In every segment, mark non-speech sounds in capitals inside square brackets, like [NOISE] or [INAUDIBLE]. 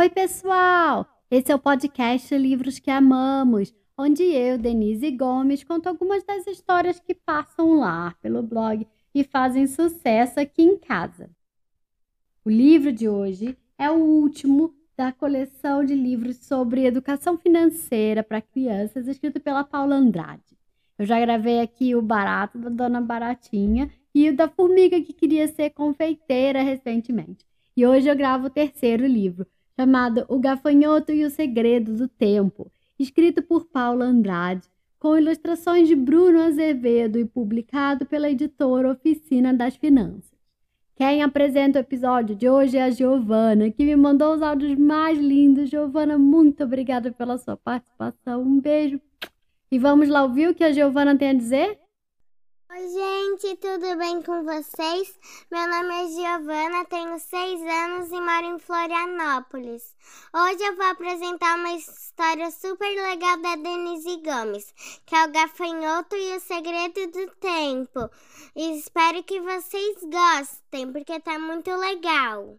Oi, pessoal! Esse é o podcast Livros que Amamos, onde eu, Denise Gomes, conto algumas das histórias que passam lá pelo blog e fazem sucesso aqui em casa. O livro de hoje é o último da coleção de livros sobre educação financeira para crianças, escrito pela Paula Andrade. Eu já gravei aqui o Barato da Dona Baratinha e o da Formiga que queria ser confeiteira recentemente. E hoje eu gravo o terceiro livro, chamado O Gafanhoto e o Segredo do Tempo, escrito por Paula Andrade, com ilustrações de Bruno Azevedo e publicado pela editora Oficina das Finanças. Quem apresenta o episódio de hoje é a Giovana, que me mandou os áudios mais lindos. Giovana, muito obrigada pela sua participação. Um beijo. E vamos lá ouvir o que a Giovana tem a dizer? Oi, gente, tudo bem com vocês? Meu nome é Giovana, tenho seis anos e moro em Florianópolis. Hoje eu vou apresentar uma história super legal da Denise Gomes, que é o Gafanhoto e o Segredo do Tempo. E espero que vocês gostem, porque tá muito legal.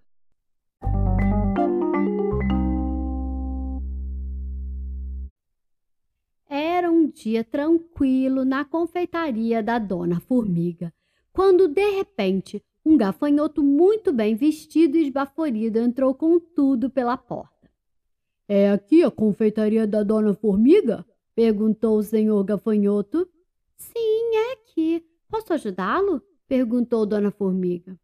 Dia tranquilo na confeitaria da Dona Formiga, quando de repente um gafanhoto muito bem vestido e esbaforido entrou com tudo pela porta. É aqui a confeitaria da Dona Formiga? perguntou o senhor gafanhoto. Sim, é aqui. Posso ajudá-lo? perguntou Dona Formiga.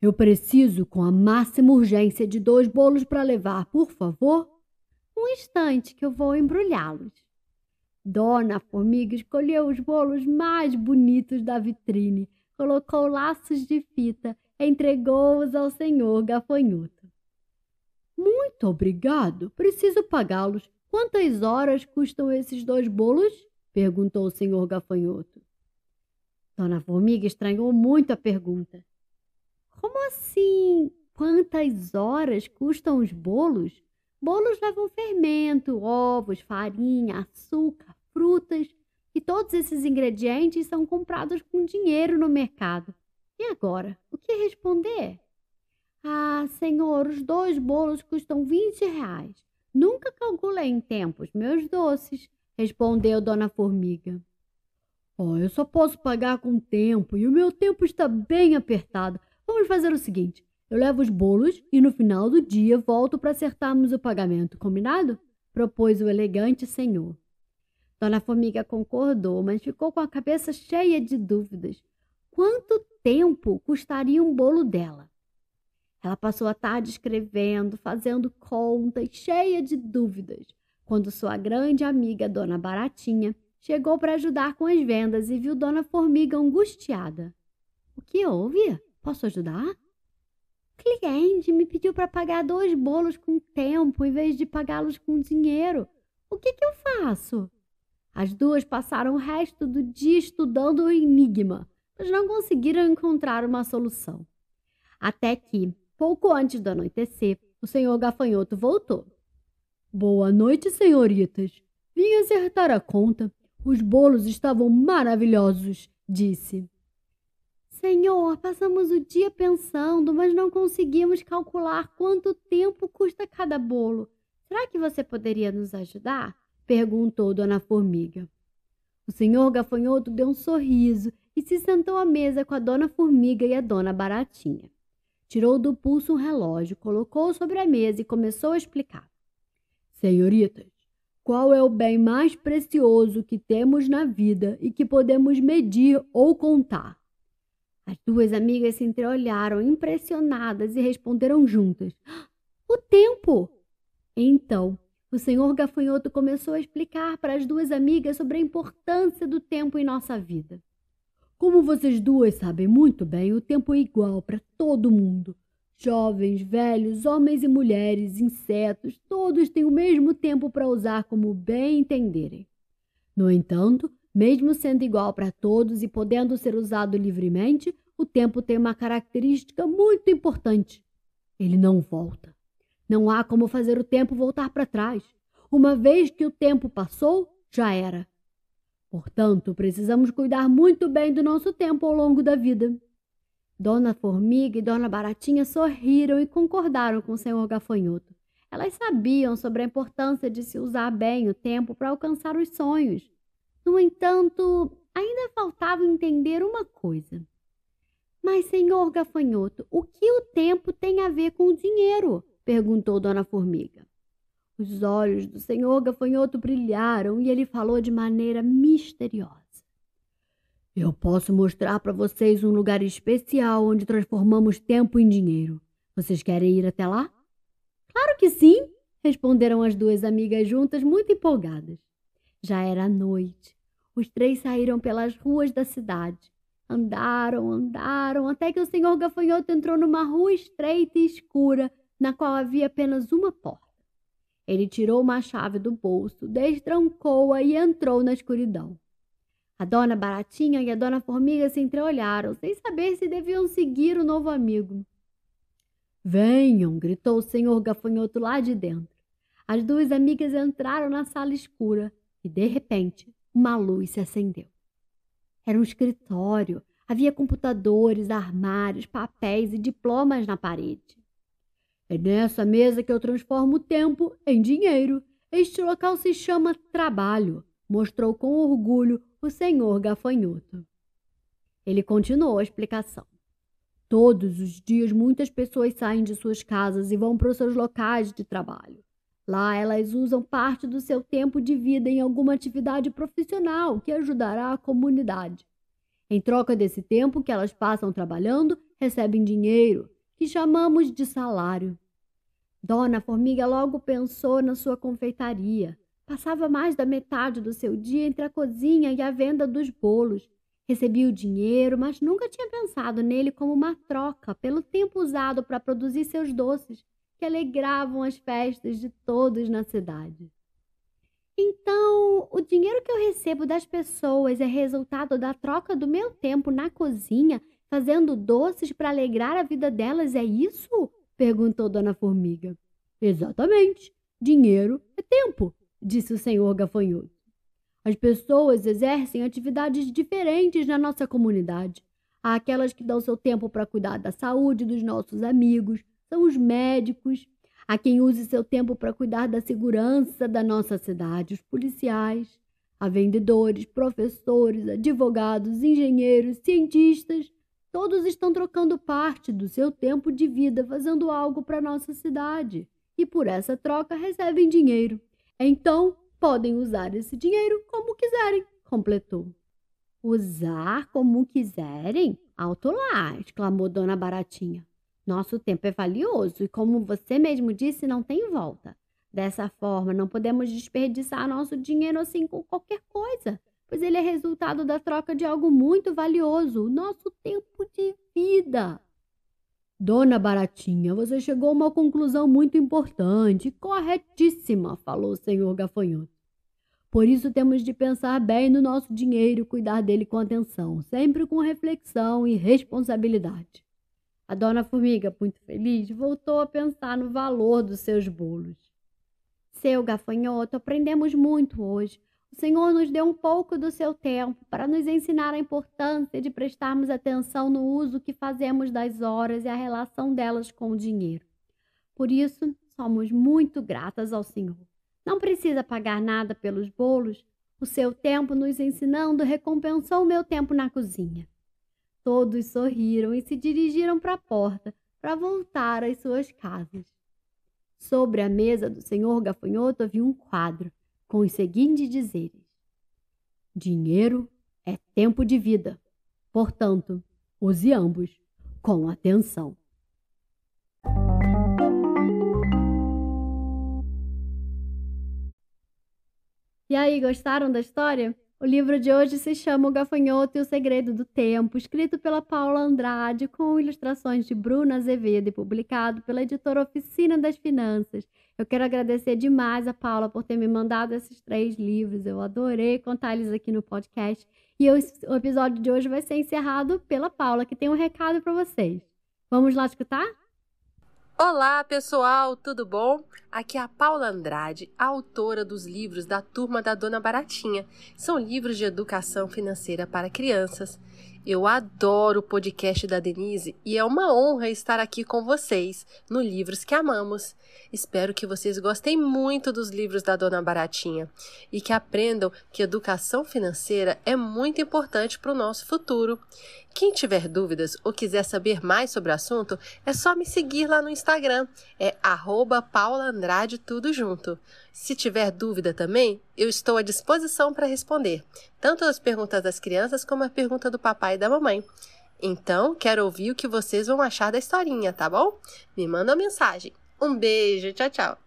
Eu preciso, com a máxima urgência, de dois bolos para levar, por favor. Um instante que eu vou embrulhá-los. Dona Formiga escolheu os bolos mais bonitos da vitrine, colocou laços de fita, entregou-os ao senhor gafanhoto. Muito obrigado. Preciso pagá-los. Quantas horas custam esses dois bolos? perguntou o senhor gafanhoto. Dona Formiga estranhou muito a pergunta. Como assim? Quantas horas custam os bolos? Bolos levam fermento, ovos, farinha, açúcar, frutas e todos esses ingredientes são comprados com dinheiro no mercado. E agora, o que responder? Ah, senhor, os dois bolos custam 20 reais. Nunca calculei em tempos meus doces, respondeu Dona Formiga. Oh, eu só posso pagar com tempo e o meu tempo está bem apertado. Vamos fazer o seguinte: eu levo os bolos e no final do dia volto para acertarmos o pagamento, combinado? propôs o elegante senhor. Dona Formiga concordou, mas ficou com a cabeça cheia de dúvidas. Quanto tempo custaria um bolo dela? Ela passou a tarde escrevendo, fazendo contas, cheia de dúvidas, quando sua grande amiga, Dona Baratinha, chegou para ajudar com as vendas e viu Dona Formiga angustiada. O que houve? Posso ajudar? cliente me pediu para pagar dois bolos com tempo em vez de pagá-los com dinheiro. O que, que eu faço? As duas passaram o resto do dia estudando o enigma, mas não conseguiram encontrar uma solução. Até que, pouco antes do anoitecer, o senhor gafanhoto voltou. Boa noite, senhoritas. Vim acertar a conta. Os bolos estavam maravilhosos, disse. Senhor, passamos o dia pensando, mas não conseguimos calcular quanto tempo custa cada bolo. Será que você poderia nos ajudar? Perguntou Dona Formiga. O senhor gafanhoto deu um sorriso e se sentou à mesa com a Dona Formiga e a Dona Baratinha. Tirou do pulso um relógio, colocou sobre a mesa e começou a explicar. Senhoritas, qual é o bem mais precioso que temos na vida e que podemos medir ou contar? As duas amigas se entreolharam, impressionadas, e responderam juntas: [GASPS] O tempo! Então, o senhor Gafanhoto começou a explicar para as duas amigas sobre a importância do tempo em nossa vida. Como vocês duas sabem muito bem, o tempo é igual para todo mundo. Jovens, velhos, homens e mulheres, insetos, todos têm o mesmo tempo para usar como bem entenderem. No entanto, mesmo sendo igual para todos e podendo ser usado livremente, o tempo tem uma característica muito importante. Ele não volta. Não há como fazer o tempo voltar para trás. Uma vez que o tempo passou, já era. Portanto, precisamos cuidar muito bem do nosso tempo ao longo da vida. Dona Formiga e Dona Baratinha sorriram e concordaram com o senhor Gafanhoto. Elas sabiam sobre a importância de se usar bem o tempo para alcançar os sonhos. No entanto, ainda faltava entender uma coisa. Mas, senhor gafanhoto, o que o tempo tem a ver com o dinheiro? Perguntou Dona Formiga. Os olhos do senhor gafanhoto brilharam e ele falou de maneira misteriosa. Eu posso mostrar para vocês um lugar especial onde transformamos tempo em dinheiro. Vocês querem ir até lá? Claro que sim, responderam as duas amigas juntas, muito empolgadas. Já era noite. Os três saíram pelas ruas da cidade. Andaram, andaram, até que o senhor gafanhoto entrou numa rua estreita e escura, na qual havia apenas uma porta. Ele tirou uma chave do bolso, destrancou-a e entrou na escuridão. A dona Baratinha e a dona Formiga se entreolharam, sem saber se deviam seguir o novo amigo. Venham! gritou o senhor gafanhoto lá de dentro. As duas amigas entraram na sala escura e, de repente, uma luz se acendeu. Era um escritório. Havia computadores, armários, papéis e diplomas na parede. É nessa mesa que eu transformo o tempo em dinheiro. Este local se chama trabalho, mostrou com orgulho o senhor gafanhoto. Ele continuou a explicação. Todos os dias, muitas pessoas saem de suas casas e vão para os seus locais de trabalho. Lá, elas usam parte do seu tempo de vida em alguma atividade profissional que ajudará a comunidade. Em troca desse tempo que elas passam trabalhando, recebem dinheiro, que chamamos de salário. Dona Formiga logo pensou na sua confeitaria. Passava mais da metade do seu dia entre a cozinha e a venda dos bolos. Recebia o dinheiro, mas nunca tinha pensado nele como uma troca pelo tempo usado para produzir seus doces, que alegravam as festas de todos na cidade. Então, o dinheiro que eu recebo das pessoas é resultado da troca do meu tempo na cozinha, fazendo doces para alegrar a vida delas, é isso? Perguntou Dona Formiga. Exatamente. Dinheiro é tempo, disse o senhor gafanhoto. As pessoas exercem atividades diferentes na nossa comunidade. Há aquelas que dão seu tempo para cuidar da saúde dos nossos amigos, são os médicos. Há quem use seu tempo para cuidar da segurança da nossa cidade, os policiais. Há vendedores, professores, advogados, engenheiros, cientistas. Todos estão trocando parte do seu tempo de vida fazendo algo para nossa cidade e por essa troca recebem dinheiro. Então, podem usar esse dinheiro como quiserem, completou. Usar como quiserem? Alto lá, exclamou Dona Baratinha. Nosso tempo é valioso e, como você mesmo disse, não tem volta. Dessa forma, não podemos desperdiçar nosso dinheiro assim com qualquer coisa, pois ele é resultado da troca de algo muito valioso, o nosso tempo de vida. Dona Baratinha, você chegou a uma conclusão muito importante, corretíssima, falou o senhor Gafanhoto. Por isso temos de pensar bem no nosso dinheiro e cuidar dele com atenção, sempre com reflexão e responsabilidade. A dona Formiga, muito feliz, voltou a pensar no valor dos seus bolos. Seu gafanhoto, aprendemos muito hoje. O Senhor nos deu um pouco do seu tempo para nos ensinar a importância de prestarmos atenção no uso que fazemos das horas e a relação delas com o dinheiro. Por isso, somos muito gratas ao Senhor. Não precisa pagar nada pelos bolos. O seu tempo nos ensinando recompensou o meu tempo na cozinha. Todos sorriram e se dirigiram para a porta para voltar às suas casas. Sobre a mesa do senhor gafanhoto havia um quadro com os seguintes dizeres: Dinheiro é tempo de vida. Portanto, use ambos com atenção. E aí, gostaram da história? O livro de hoje se chama O Gafanhoto e o Segredo do Tempo, escrito pela Paula Andrade, com ilustrações de Bruna Azevedo e publicado pela editora Oficina das Finanças. Eu quero agradecer demais a Paula por ter me mandado esses três livros. Eu adorei contar eles aqui no podcast. E o episódio de hoje vai ser encerrado pela Paula, que tem um recado para vocês. Vamos lá escutar? Olá, pessoal, tudo bom? Aqui é a Paula Andrade, autora dos livros da Turma da Dona Baratinha. São livros de educação financeira para crianças. Eu adoro o podcast da Denise e é uma honra estar aqui com vocês no Livros que Amamos. Espero que vocês gostem muito dos livros da Dona Baratinha e que aprendam que educação financeira é muito importante para o nosso futuro. Quem tiver dúvidas ou quiser saber mais sobre o assunto, é só me seguir lá no Instagram, é @paulaandrade tudo junto. Se tiver dúvida também, eu estou à disposição para responder, tanto as perguntas das crianças como a pergunta do papai e da mamãe. Então, quero ouvir o que vocês vão achar da historinha, tá bom? Me manda uma mensagem. Um beijo, tchau, tchau.